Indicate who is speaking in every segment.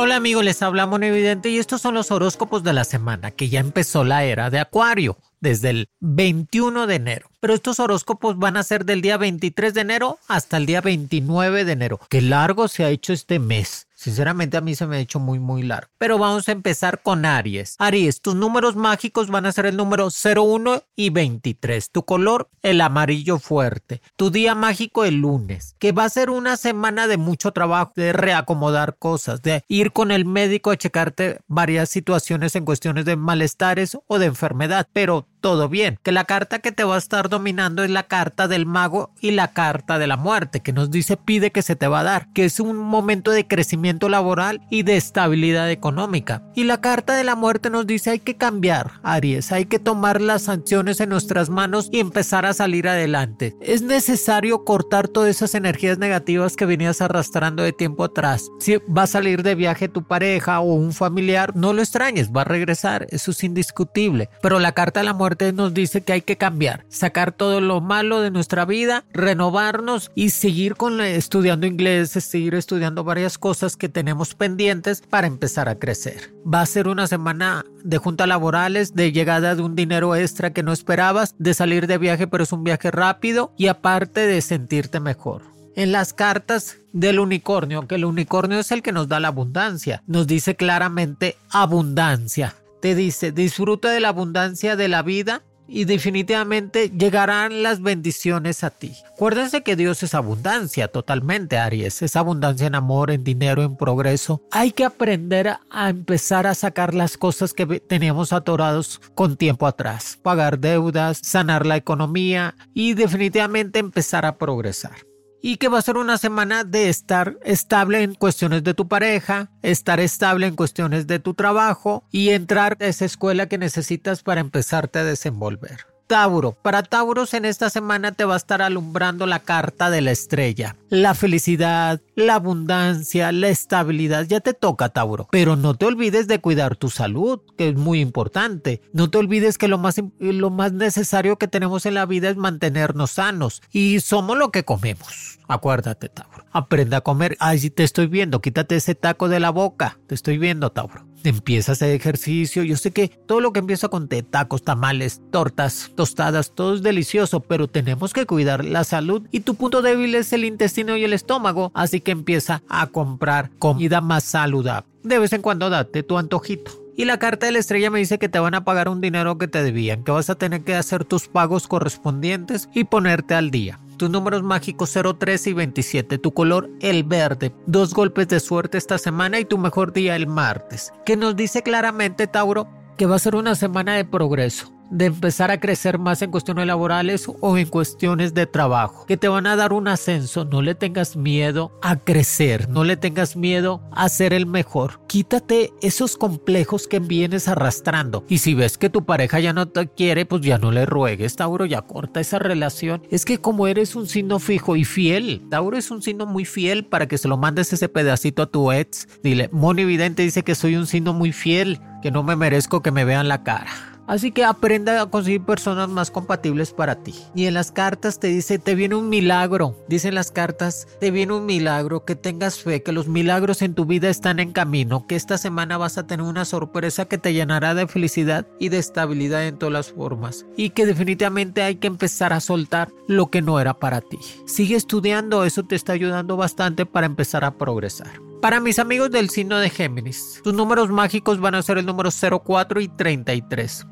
Speaker 1: Hola amigos, les habla Mono Evidente y estos son los horóscopos de la semana, que ya empezó la era de Acuario desde el 21 de enero. Pero estos horóscopos van a ser del día 23 de enero hasta el día 29 de enero. Qué largo se ha hecho este mes. Sinceramente a mí se me ha hecho muy muy largo. Pero vamos a empezar con Aries. Aries, tus números mágicos van a ser el número 01 y 23. Tu color, el amarillo fuerte. Tu día mágico, el lunes. Que va a ser una semana de mucho trabajo, de reacomodar cosas, de ir con el médico a checarte varias situaciones en cuestiones de malestares o de enfermedad. Pero todo bien. Que la carta que te va a estar dominando es la carta del mago y la carta de la muerte, que nos dice pide que se te va a dar, que es un momento de crecimiento laboral y de estabilidad económica. Y la carta de la muerte nos dice hay que cambiar, Aries, hay que tomar las sanciones en nuestras manos y empezar a salir adelante. Es necesario cortar todas esas energías negativas que venías arrastrando de tiempo atrás. Si va a salir de viaje tu pareja o un familiar, no lo extrañes, va a regresar, eso es indiscutible. Pero la carta de la muerte nos dice que hay que cambiar, sacar todo lo malo de nuestra vida, renovarnos y seguir con estudiando inglés, seguir estudiando varias cosas que tenemos pendientes para empezar a crecer. Va a ser una semana de juntas laborales, de llegada de un dinero extra que no esperabas, de salir de viaje pero es un viaje rápido y aparte de sentirte mejor en las cartas del unicornio, que el unicornio es el que nos da la abundancia. Nos dice claramente abundancia. Te dice, disfruta de la abundancia de la vida y definitivamente llegarán las bendiciones a ti. Acuérdense que Dios es abundancia totalmente, Aries. Es abundancia en amor, en dinero, en progreso. Hay que aprender a empezar a sacar las cosas que teníamos atorados con tiempo atrás. Pagar deudas, sanar la economía y definitivamente empezar a progresar y que va a ser una semana de estar estable en cuestiones de tu pareja, estar estable en cuestiones de tu trabajo y entrar a esa escuela que necesitas para empezarte a desenvolver. Tauro. Para Tauros en esta semana te va a estar alumbrando la carta de la estrella. La felicidad, la abundancia, la estabilidad. Ya te toca, Tauro. Pero no te olvides de cuidar tu salud, que es muy importante. No te olvides que lo más, lo más necesario que tenemos en la vida es mantenernos sanos. Y somos lo que comemos. Acuérdate, Tauro. Aprenda a comer. Ay, te estoy viendo. Quítate ese taco de la boca. Te estoy viendo, Tauro empieza a hacer ejercicio. Yo sé que todo lo que empieza con té, tacos, tamales, tortas, tostadas, todo es delicioso, pero tenemos que cuidar la salud y tu punto débil es el intestino y el estómago, así que empieza a comprar comida más saludable. De vez en cuando date tu antojito. Y la carta de la estrella me dice que te van a pagar un dinero que te debían, que vas a tener que hacer tus pagos correspondientes y ponerte al día. Tus números mágicos 03 y 27. Tu color el verde. Dos golpes de suerte esta semana y tu mejor día el martes. Que nos dice claramente, Tauro, que va a ser una semana de progreso de empezar a crecer más en cuestiones laborales o en cuestiones de trabajo, que te van a dar un ascenso, no le tengas miedo a crecer, no le tengas miedo a ser el mejor. Quítate esos complejos que vienes arrastrando y si ves que tu pareja ya no te quiere, pues ya no le ruegues, Tauro, ya corta esa relación. Es que como eres un signo fijo y fiel, Tauro es un signo muy fiel para que se lo mandes ese pedacito a tu ex. Dile, Moni Vidente dice que soy un signo muy fiel, que no me merezco que me vean la cara. Así que aprenda a conseguir personas más compatibles para ti. Y en las cartas te dice, te viene un milagro. Dicen las cartas, te viene un milagro, que tengas fe, que los milagros en tu vida están en camino, que esta semana vas a tener una sorpresa que te llenará de felicidad y de estabilidad en todas las formas. Y que definitivamente hay que empezar a soltar lo que no era para ti. Sigue estudiando, eso te está ayudando bastante para empezar a progresar. Para mis amigos del signo de Géminis, tus números mágicos van a ser el número 04 y 33.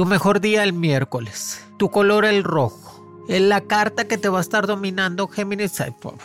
Speaker 1: Tu mejor día el miércoles. Tu color el rojo. La carta que te va a estar dominando Géminis,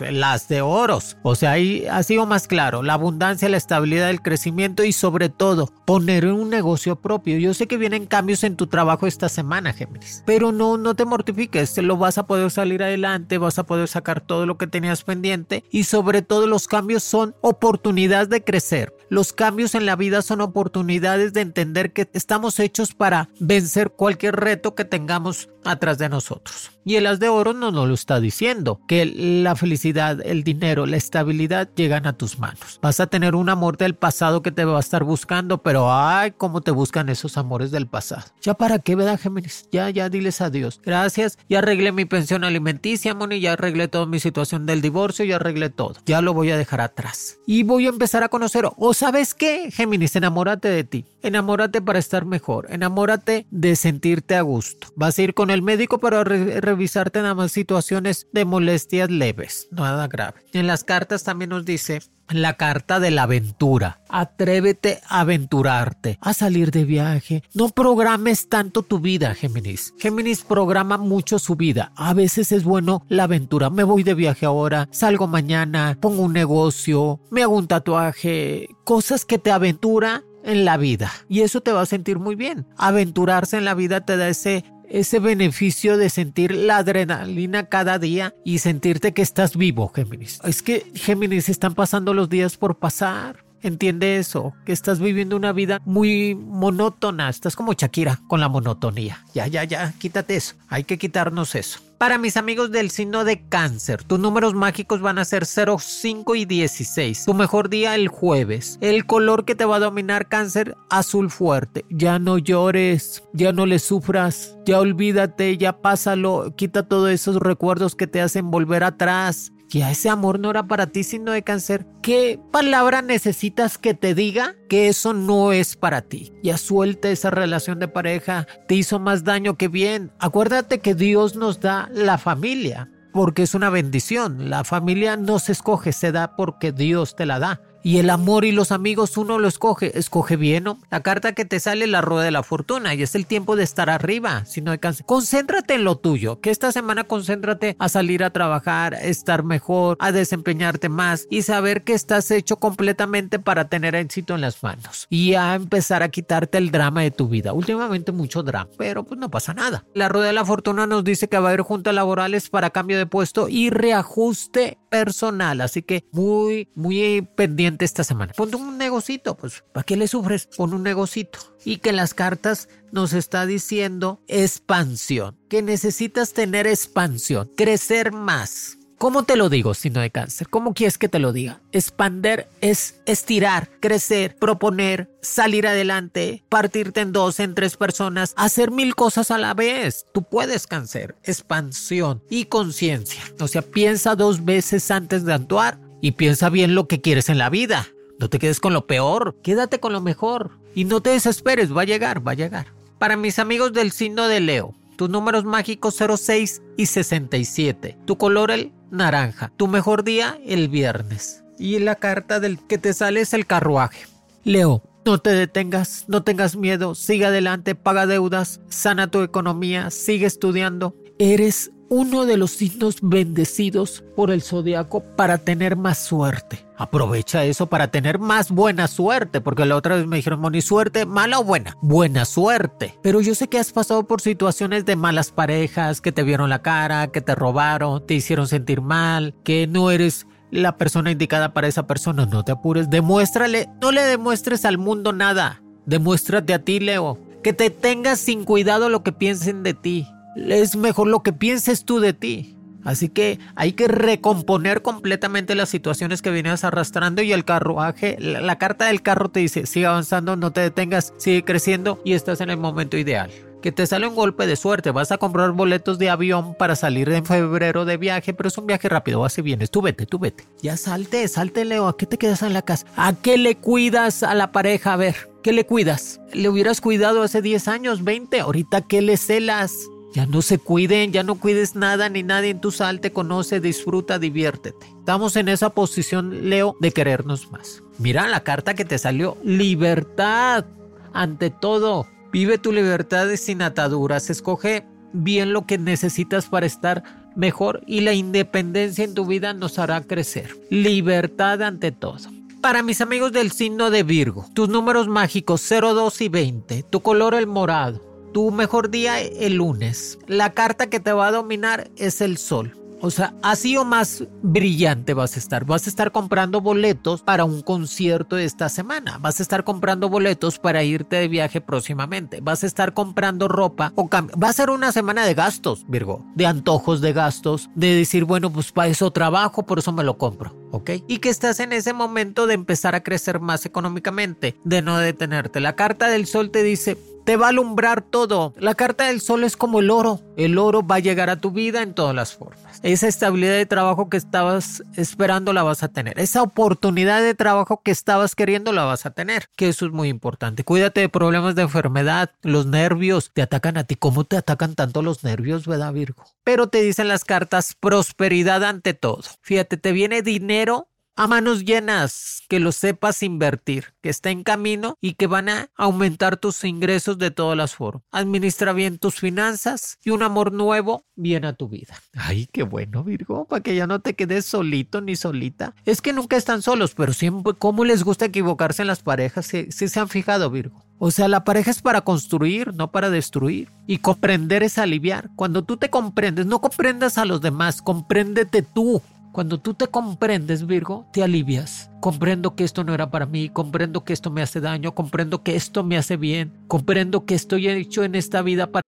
Speaker 1: las de oros. O sea, ahí ha sido más claro, la abundancia, la estabilidad, el crecimiento y sobre todo poner un negocio propio. Yo sé que vienen cambios en tu trabajo esta semana, Géminis, pero no, no te mortifiques, lo vas a poder salir adelante, vas a poder sacar todo lo que tenías pendiente y sobre todo los cambios son oportunidades de crecer. Los cambios en la vida son oportunidades de entender que estamos hechos para vencer cualquier reto que tengamos atrás de nosotros. Y el as de oro no nos lo está diciendo, que la felicidad, el dinero, la estabilidad llegan a tus manos. Vas a tener un amor del pasado que te va a estar buscando, pero ay, cómo te buscan esos amores del pasado. ¿Ya para qué, verdad, Géminis? Ya, ya, diles adiós. Gracias, ya arreglé mi pensión alimenticia, Moni, ya arreglé toda mi situación del divorcio, ya arreglé todo. Ya lo voy a dejar atrás. Y voy a empezar a conocer, o sabes qué, Géminis, enamórate de ti. Enamórate para estar mejor. Enamórate de sentirte a gusto. Vas a ir con el médico para revisarte nada más situaciones de molestias leves, nada grave. En las cartas también nos dice la carta de la aventura. Atrévete a aventurarte, a salir de viaje. No programes tanto tu vida, Géminis. Géminis programa mucho su vida. A veces es bueno la aventura. Me voy de viaje ahora, salgo mañana, pongo un negocio, me hago un tatuaje. Cosas que te aventura en la vida. Y eso te va a sentir muy bien. Aventurarse en la vida te da ese ese beneficio de sentir la adrenalina cada día y sentirte que estás vivo, Géminis. Es que Géminis están pasando los días por pasar. Entiende eso, que estás viviendo una vida muy monótona. Estás como Shakira con la monotonía. Ya, ya, ya, quítate eso. Hay que quitarnos eso. Para mis amigos del signo de cáncer, tus números mágicos van a ser 0, 5 y 16. Tu mejor día el jueves. El color que te va a dominar cáncer, azul fuerte. Ya no llores, ya no le sufras, ya olvídate, ya pásalo, quita todos esos recuerdos que te hacen volver atrás a ese amor no era para ti, sino de cáncer. ¿Qué palabra necesitas que te diga que eso no es para ti? Ya suelta esa relación de pareja, te hizo más daño que bien. Acuérdate que Dios nos da la familia porque es una bendición. La familia no se escoge, se da porque Dios te la da. Y el amor y los amigos uno lo escoge. Escoge bien, ¿no? La carta que te sale la rueda de la fortuna y es el tiempo de estar arriba, si no cáncer. Concéntrate en lo tuyo, que esta semana concéntrate a salir a trabajar, estar mejor, a desempeñarte más y saber que estás hecho completamente para tener éxito en las manos y a empezar a quitarte el drama de tu vida. Últimamente mucho drama, pero pues no pasa nada. La rueda de la fortuna nos dice que va a haber juntas laborales para cambio de puesto y reajuste personal, así que muy, muy pendiente esta semana. Ponte un negocito, pues, ¿para qué le sufres? Pon un negocito. Y que las cartas nos está diciendo expansión, que necesitas tener expansión, crecer más. ¿Cómo te lo digo, signo de cáncer? ¿Cómo quieres que te lo diga? Expander es estirar, crecer, proponer, salir adelante, partirte en dos, en tres personas, hacer mil cosas a la vez. Tú puedes cáncer, expansión y conciencia. O sea, piensa dos veces antes de actuar y piensa bien lo que quieres en la vida. No te quedes con lo peor, quédate con lo mejor. Y no te desesperes, va a llegar, va a llegar. Para mis amigos del signo de Leo, tus números mágicos 06 y 67. Tu color el naranja. Tu mejor día el viernes. Y la carta del que te sale es el carruaje. Leo, no te detengas, no tengas miedo, sigue adelante, paga deudas, sana tu economía, sigue estudiando. Eres uno de los signos bendecidos por el zodiaco para tener más suerte. Aprovecha eso para tener más buena suerte, porque la otra vez me dijeron, Moni, suerte, mala o buena. Buena suerte. Pero yo sé que has pasado por situaciones de malas parejas, que te vieron la cara, que te robaron, te hicieron sentir mal, que no eres la persona indicada para esa persona. No te apures, demuéstrale, no le demuestres al mundo nada. Demuéstrate a ti, Leo. Que te tengas sin cuidado lo que piensen de ti es mejor lo que pienses tú de ti. Así que hay que recomponer completamente las situaciones que vienes arrastrando y el carruaje, la, carta del carro te dice, sigue avanzando, no te detengas, sigue creciendo y estás en el momento ideal. Que te sale un golpe de suerte, vas a comprar boletos de avión para salir en febrero de viaje, pero es un viaje rápido, así vienes, tú vete, tú vete. Ya salte, salte Leo, ¿a qué te quedas en la casa? ¿A qué le cuidas a la pareja? A ver, ¿qué le cuidas? ¿Le hubieras cuidado hace 10 años, 20? Ahorita, ¿qué le celas? Ya no se cuiden, ya no cuides nada ni nadie en tu sal, te conoce, disfruta, diviértete. Estamos en esa posición, Leo, de querernos más. Mira la carta que te salió, libertad. Ante todo, vive tu libertad sin ataduras, escoge bien lo que necesitas para estar mejor y la independencia en tu vida nos hará crecer. Libertad ante todo. Para mis amigos del signo de Virgo, tus números mágicos 0, 2 y 20, tu color el morado, tu mejor día el lunes, la carta que te va a dominar es el sol. O sea, así o más brillante vas a estar. Vas a estar comprando boletos para un concierto esta semana. Vas a estar comprando boletos para irte de viaje próximamente. Vas a estar comprando ropa o Va a ser una semana de gastos, Virgo. De antojos de gastos. De decir, bueno, pues para eso trabajo, por eso me lo compro. ¿Ok? Y que estás en ese momento de empezar a crecer más económicamente. De no detenerte. La carta del sol te dice, te va a alumbrar todo. La carta del sol es como el oro. El oro va a llegar a tu vida en todas las formas. Esa estabilidad de trabajo que estabas esperando la vas a tener. Esa oportunidad de trabajo que estabas queriendo la vas a tener. Que eso es muy importante. Cuídate de problemas de enfermedad. Los nervios te atacan a ti. ¿Cómo te atacan tanto los nervios, verdad, Virgo? Pero te dicen las cartas prosperidad ante todo. Fíjate, te viene dinero a manos llenas, que lo sepas invertir, que está en camino y que van a aumentar tus ingresos de todas las formas. Administra bien tus finanzas y un amor nuevo viene a tu vida. Ay, qué bueno, Virgo, para que ya no te quedes solito ni solita. Es que nunca están solos, pero siempre, ¿cómo les gusta equivocarse en las parejas? Si, si se han fijado, Virgo. O sea, la pareja es para construir, no para destruir. Y comprender es aliviar. Cuando tú te comprendes, no comprendas a los demás, compréndete tú. Cuando tú te comprendes, Virgo, te alivias. Comprendo que esto no era para mí, comprendo que esto me hace daño, comprendo que esto me hace bien, comprendo que estoy hecho en esta vida para...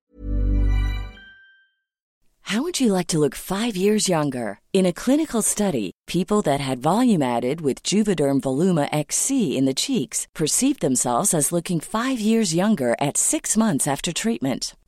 Speaker 2: How would you like to look five years younger? In a clinical study, people that had volume added with Juvederm Voluma XC in the cheeks perceived themselves as looking five years younger at six months after treatment.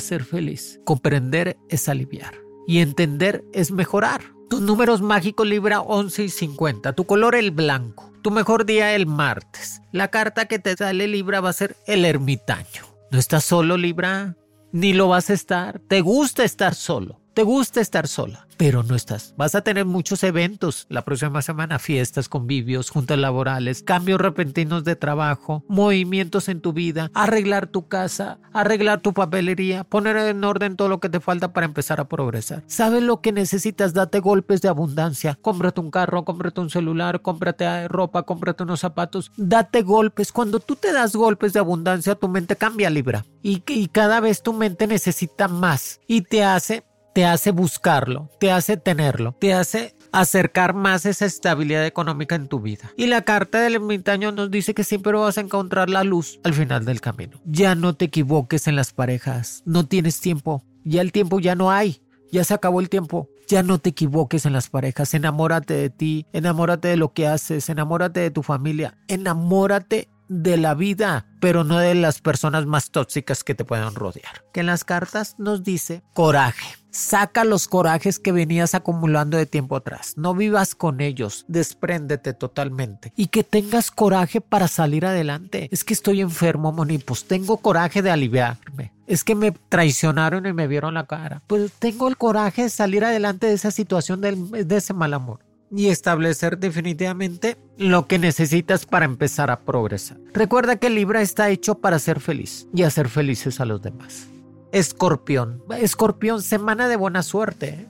Speaker 1: Ser feliz, comprender es aliviar y entender es mejorar. Tus números mágicos Libra 11 y 50. Tu color el blanco. Tu mejor día el martes. La carta que te sale Libra va a ser el ermitaño. ¿No estás solo Libra? Ni lo vas a estar. ¿Te gusta estar solo? ¿Te gusta estar sola? pero no estás. Vas a tener muchos eventos la próxima semana, fiestas, convivios, juntas laborales, cambios repentinos de trabajo, movimientos en tu vida, arreglar tu casa, arreglar tu papelería, poner en orden todo lo que te falta para empezar a progresar. ¿Sabes lo que necesitas? Date golpes de abundancia. Cómprate un carro, cómprate un celular, cómprate ropa, cómprate unos zapatos. Date golpes. Cuando tú te das golpes de abundancia, tu mente cambia, Libra. Y, y cada vez tu mente necesita más y te hace te hace buscarlo, te hace tenerlo, te hace acercar más esa estabilidad económica en tu vida. Y la carta del ermitaño nos dice que siempre vas a encontrar la luz al final del camino. Ya no te equivoques en las parejas, no tienes tiempo, ya el tiempo ya no hay, ya se acabó el tiempo. Ya no te equivoques en las parejas, enamórate de ti, enamórate de lo que haces, enamórate de tu familia, enamórate de la vida, pero no de las personas más tóxicas que te puedan rodear. Que en las cartas nos dice coraje. Saca los corajes que venías acumulando de tiempo atrás. No vivas con ellos. Despréndete totalmente. Y que tengas coraje para salir adelante. Es que estoy enfermo, Moni. Pues tengo coraje de aliviarme. Es que me traicionaron y me vieron la cara. Pues tengo el coraje de salir adelante de esa situación, de ese mal amor y establecer definitivamente lo que necesitas para empezar a progresar. Recuerda que Libra está hecho para ser feliz y hacer felices a los demás. Escorpión. Escorpión, semana de buena suerte.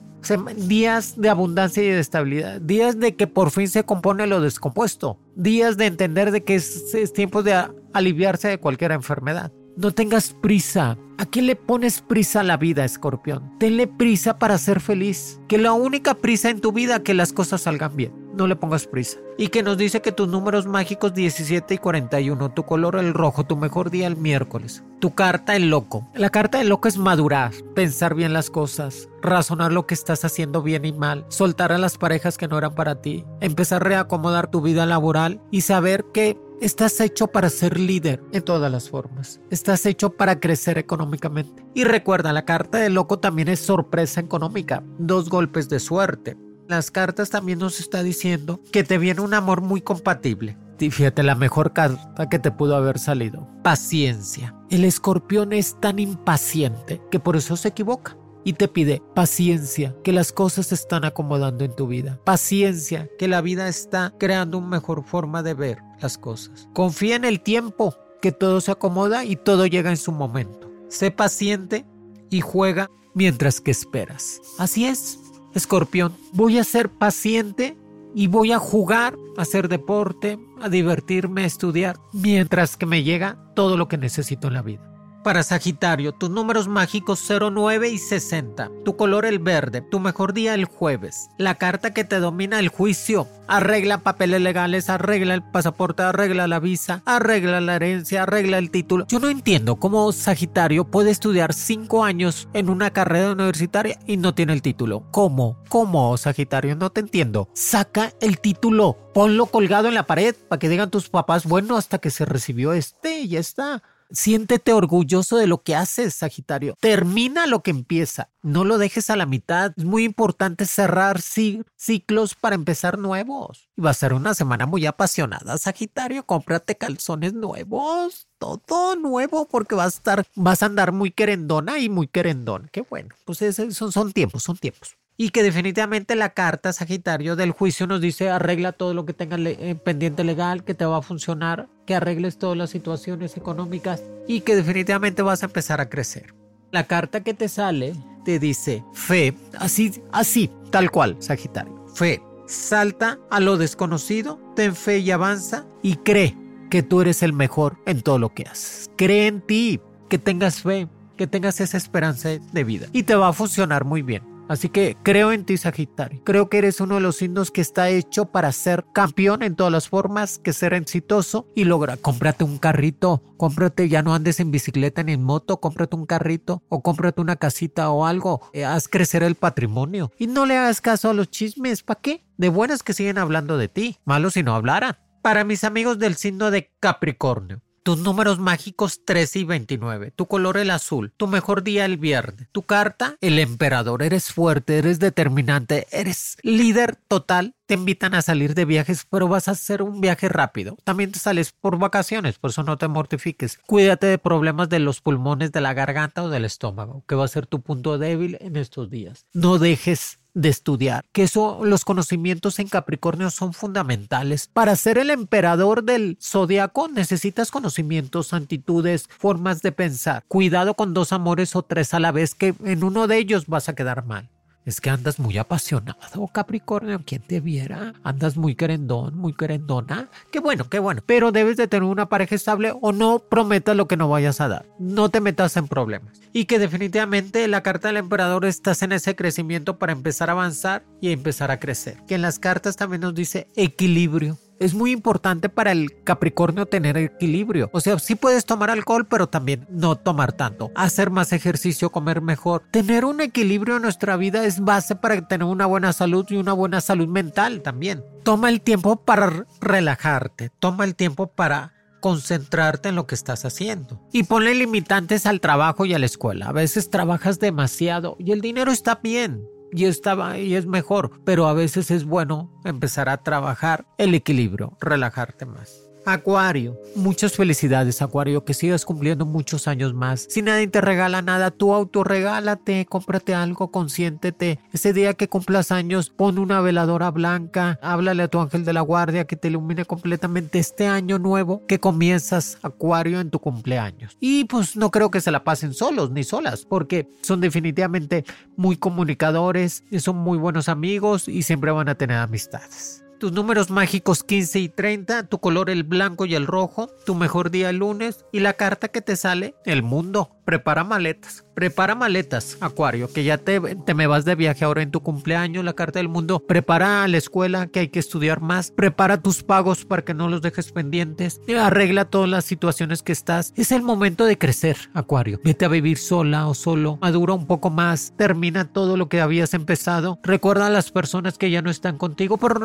Speaker 1: Días de abundancia y de estabilidad. Días de que por fin se compone lo descompuesto. Días de entender de que es, es tiempo de aliviarse de cualquier enfermedad. No tengas prisa. ¿A qué le pones prisa a la vida, escorpión? Tenle prisa para ser feliz. Que la única prisa en tu vida que las cosas salgan bien. No le pongas prisa. Y que nos dice que tus números mágicos 17 y 41, tu color el rojo, tu mejor día el miércoles. Tu carta el loco. La carta del loco es madurar, pensar bien las cosas, razonar lo que estás haciendo bien y mal, soltar a las parejas que no eran para ti, empezar a reacomodar tu vida laboral y saber que Estás hecho para ser líder en todas las formas. Estás hecho para crecer económicamente. Y recuerda, la carta del loco también es sorpresa económica. Dos golpes de suerte. Las cartas también nos está diciendo que te viene un amor muy compatible. Y fíjate, la mejor carta que te pudo haber salido. Paciencia. El escorpión es tan impaciente que por eso se equivoca y te pide paciencia, que las cosas se están acomodando en tu vida. Paciencia, que la vida está creando una mejor forma de ver las cosas. Confía en el tiempo, que todo se acomoda y todo llega en su momento. Sé paciente y juega mientras que esperas. Así es, escorpión. Voy a ser paciente y voy a jugar, a hacer deporte, a divertirme, a estudiar, mientras que me llega todo lo que necesito en la vida. Para Sagitario, tus números mágicos 09 y 60. Tu color el verde. Tu mejor día el jueves. La carta que te domina el juicio. Arregla papeles legales, arregla el pasaporte, arregla la visa, arregla la herencia, arregla el título. Yo no entiendo cómo Sagitario puede estudiar 5 años en una carrera universitaria y no tiene el título. ¿Cómo? ¿Cómo, Sagitario? No te entiendo. Saca el título. Ponlo colgado en la pared para que digan tus papás, bueno, hasta que se recibió este, ya está. Siéntete orgulloso de lo que haces, Sagitario. Termina lo que empieza. No lo dejes a la mitad. Es muy importante cerrar ciclos para empezar nuevos. Y va a ser una semana muy apasionada, Sagitario. Cómprate calzones nuevos. Todo nuevo porque vas a estar, vas a andar muy querendona y muy querendón. Qué bueno. Pues esos son tiempos, son tiempos y que definitivamente la carta Sagitario del juicio nos dice arregla todo lo que tengas eh, pendiente legal, que te va a funcionar, que arregles todas las situaciones económicas y que definitivamente vas a empezar a crecer. La carta que te sale te dice fe, así, así, tal cual, Sagitario, fe. Salta a lo desconocido, ten fe y avanza y cree que tú eres el mejor en todo lo que haces. Cree en ti, que tengas fe, que tengas esa esperanza de vida y te va a funcionar muy bien. Así que creo en ti, Sagitario. Creo que eres uno de los signos que está hecho para ser campeón en todas las formas, que ser exitoso y logra. Cómprate un carrito, cómprate, ya no andes en bicicleta ni en moto, cómprate un carrito o cómprate una casita o algo. Eh, haz crecer el patrimonio y no le hagas caso a los chismes. ¿Para qué? De buenas que siguen hablando de ti, malos si no hablaran. Para mis amigos del signo de Capricornio, tus números mágicos 13 y 29. Tu color el azul. Tu mejor día el viernes. Tu carta el emperador. Eres fuerte, eres determinante, eres líder total. Te invitan a salir de viajes, pero vas a hacer un viaje rápido. También te sales por vacaciones, por eso no te mortifiques. Cuídate de problemas de los pulmones, de la garganta o del estómago, que va a ser tu punto débil en estos días. No dejes de estudiar, que eso, los conocimientos en Capricornio son fundamentales. Para ser el emperador del zodiaco necesitas conocimientos, actitudes, formas de pensar. Cuidado con dos amores o tres a la vez, que en uno de ellos vas a quedar mal. Es que andas muy apasionado, Capricornio. ¿Quién te viera? Andas muy querendón, muy querendona. Qué bueno, qué bueno. Pero debes de tener una pareja estable o no prometas lo que no vayas a dar. No te metas en problemas. Y que definitivamente la carta del emperador estás en ese crecimiento para empezar a avanzar y empezar a crecer. Que en las cartas también nos dice equilibrio es muy importante para el Capricornio tener equilibrio. O sea, sí puedes tomar alcohol, pero también no tomar tanto. Hacer más ejercicio, comer mejor. Tener un equilibrio en nuestra vida es base para tener una buena salud y una buena salud mental también. Toma el tiempo para relajarte. Toma el tiempo para concentrarte en lo que estás haciendo. Y ponle limitantes al trabajo y a la escuela. A veces trabajas demasiado y el dinero está bien. Y, está, y es mejor, pero a veces es bueno empezar a trabajar el equilibrio, relajarte más. Acuario, muchas felicidades Acuario, que sigas cumpliendo muchos años más. Si nadie te regala nada, tú autorregálate, cómprate algo, consiéntete. Ese día que cumplas años, pon una veladora blanca, háblale a tu ángel de la guardia que te ilumine completamente este año nuevo que comienzas Acuario en tu cumpleaños. Y pues no creo que se la pasen solos ni solas, porque son definitivamente muy comunicadores, son muy buenos amigos y siempre van a tener amistades. Tus números mágicos 15 y 30, tu color el blanco y el rojo, tu mejor día el lunes y la carta que te sale, el mundo. Prepara maletas. Prepara maletas, Acuario, que ya te, te, me vas de viaje ahora en tu cumpleaños, la carta del mundo. Prepara la escuela, que hay que estudiar más. Prepara tus pagos para que no los dejes pendientes. Arregla todas las situaciones que estás. Es el momento de crecer, Acuario. Vete a vivir sola o solo. Madura un poco más. Termina todo lo que habías empezado. Recuerda a las personas que ya no están contigo, pero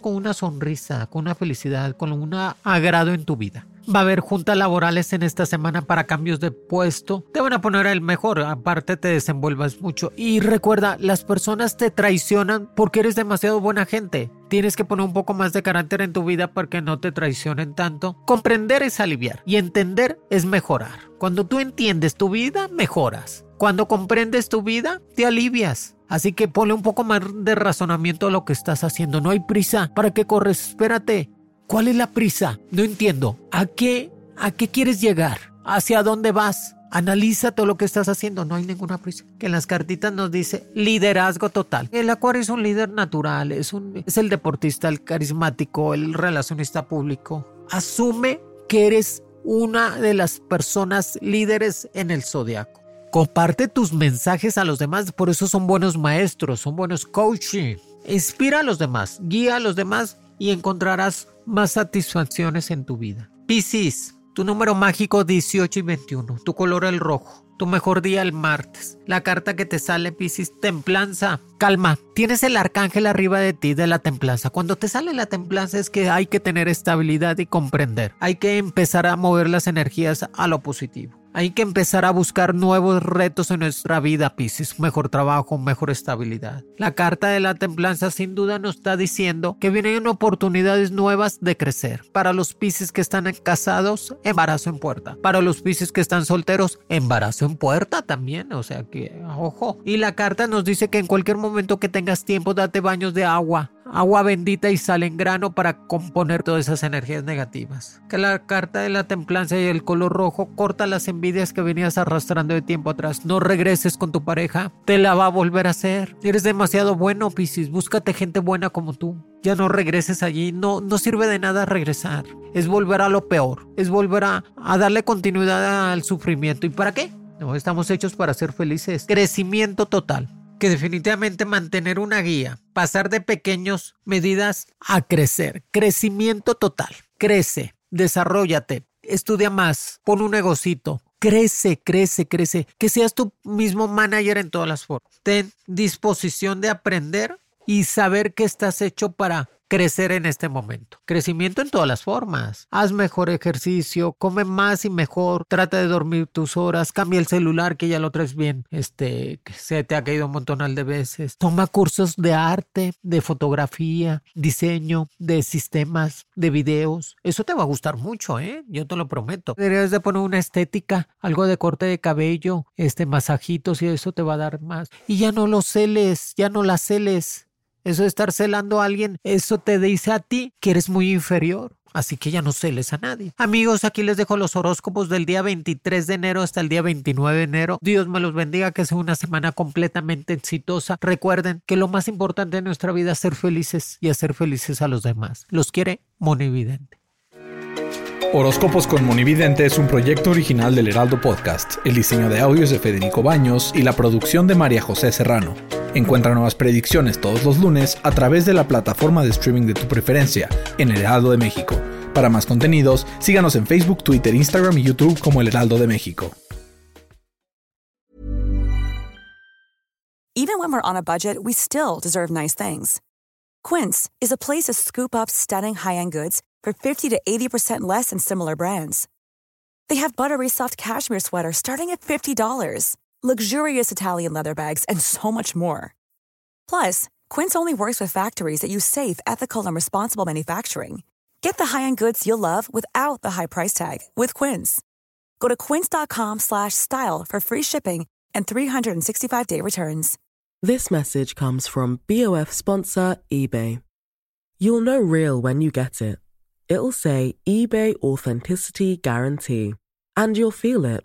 Speaker 1: con una sonrisa, con una felicidad, con un agrado en tu vida. Va a haber juntas laborales en esta semana para cambios de puesto. Te van a poner el mejor, aparte te desenvuelvas mucho. Y recuerda, las personas te traicionan porque eres demasiado buena gente. Tienes que poner un poco más de carácter en tu vida para que no te traicionen tanto. Comprender es aliviar y entender es mejorar. Cuando tú entiendes tu vida, mejoras. Cuando comprendes tu vida, te alivias. Así que ponle un poco más de razonamiento a lo que estás haciendo. No hay prisa. ¿Para qué corres? Espérate. ¿Cuál es la prisa? No entiendo. ¿A qué, a qué quieres llegar? ¿Hacia dónde vas? Analiza todo lo que estás haciendo, no hay ninguna prisa. Que en las cartitas nos dice liderazgo total. El acuario es un líder natural, es, un, es el deportista, el carismático, el relacionista público. Asume que eres una de las personas líderes en el zodiaco. Comparte tus mensajes a los demás, por eso son buenos maestros, son buenos coaching. Inspira a los demás, guía a los demás y encontrarás más satisfacciones en tu vida. Piscis, tu número mágico 18 y 21, tu color el rojo, tu mejor día el martes. La carta que te sale, Piscis, templanza. Calma, tienes el arcángel arriba de ti de la templanza. Cuando te sale la templanza es que hay que tener estabilidad y comprender. Hay que empezar a mover las energías a lo positivo. Hay que empezar a buscar nuevos retos en nuestra vida, Pisces. Mejor trabajo, mejor estabilidad. La carta de la templanza sin duda nos está diciendo que vienen oportunidades nuevas de crecer. Para los Pisces que están casados, embarazo en puerta. Para los Pisces que están solteros, embarazo en puerta también. O sea que, ojo. Y la carta nos dice que en cualquier momento que tengas tiempo, date baños de agua agua bendita y sal en grano para componer todas esas energías negativas. Que la carta de la templanza y el color rojo corta las envidias que venías arrastrando de tiempo atrás. No regreses con tu pareja, te la va a volver a hacer. Eres demasiado bueno, Piscis, búscate gente buena como tú. Ya no regreses allí, no, no sirve de nada regresar. Es volver a lo peor, es volver a, a darle continuidad al sufrimiento. ¿Y para qué? No, estamos hechos para ser felices. Crecimiento total que definitivamente mantener una guía, pasar de pequeños medidas a crecer, crecimiento total, crece, desarrollate, estudia más, pon un negocito, crece, crece, crece, que seas tu mismo manager en todas las formas. Ten disposición de aprender y saber que estás hecho para crecer en este momento. Crecimiento en todas las formas. Haz mejor ejercicio, come más y mejor, trata de dormir tus horas, cambia el celular que ya lo traes bien, este, que se te ha caído un montonal de veces. Toma cursos de arte, de fotografía, diseño, de sistemas, de videos. Eso te va a gustar mucho, ¿eh? Yo te lo prometo. Deberías de poner una estética, algo de corte de cabello, este, masajitos y eso te va a dar más. Y ya no lo celes, ya no la celes eso de estar celando a alguien, eso te dice a ti que eres muy inferior. Así que ya no celes a nadie. Amigos, aquí les dejo los horóscopos del día 23 de enero hasta el día 29 de enero. Dios me los bendiga, que sea una semana completamente exitosa. Recuerden que lo más importante en nuestra vida es ser felices y hacer felices a los demás. Los quiere Monividente.
Speaker 3: Horóscopos con Monividente es un proyecto original del Heraldo Podcast. El diseño de audios de Federico Baños y la producción de María José Serrano. Encuentra nuevas predicciones todos los lunes a través de la plataforma de streaming de tu preferencia en El Heraldo de México. Para más contenidos, síganos en Facebook, Twitter, Instagram y YouTube como El Heraldo de México.
Speaker 4: Even when we're on a budget, we still deserve nice things. Quince is a place to scoop up stunning high-end goods for 50 to 80% less than similar brands. They have buttery soft cashmere sweaters starting at $50, luxurious Italian leather bags, and so much more. Plus, Quince only works with factories that use safe, ethical, and responsible manufacturing. Get the high-end goods you'll love without the high price tag with Quince. Go to quince.com/style for free shipping and 365-day returns.
Speaker 5: This message comes from BOF sponsor eBay. You'll know real when you get it. It'll say eBay Authenticity Guarantee. And you'll feel it.